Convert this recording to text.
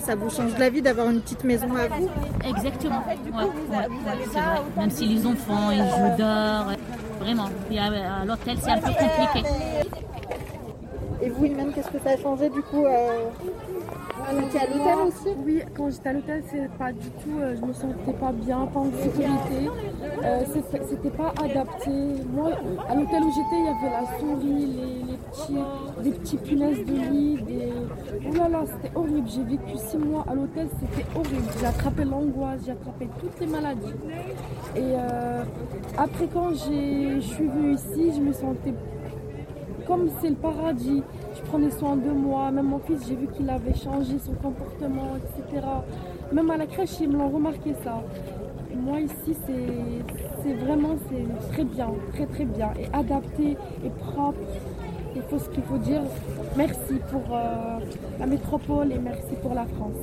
Ça vous change la vie d'avoir une petite maison à vous Exactement. Ouais, ouais, c'est vrai. Même si les enfants, ils jouent dehors, vraiment. Puis à, à l'hôtel, c'est un peu compliqué. Et vous, Iman, qu'est-ce que ça a changé du coup euh... Vous étiez à l'hôtel aussi? Oui, quand j'étais à l'hôtel, c'est pas du tout, euh, je me sentais pas bien, pas en sécurité. Euh, c'était pas adapté. Moi, à l'hôtel où j'étais, il y avait la souris, les, les petits, des petits punaises de lit, des. C'était horrible. J'ai vécu six mois à l'hôtel, c'était horrible. J'ai attrapé l'angoisse, j'ai attrapé toutes les maladies. Et euh, après, quand je suis venue ici, je me sentais comme c'est le paradis, je prenais soin de moi, même mon fils, j'ai vu qu'il avait changé son comportement, etc. Même à la crèche, ils me l'ont remarqué ça. Moi ici, c'est vraiment très bien, très très bien, et adapté, et propre. Il faut ce qu'il faut dire. Merci pour euh, la métropole et merci pour la France.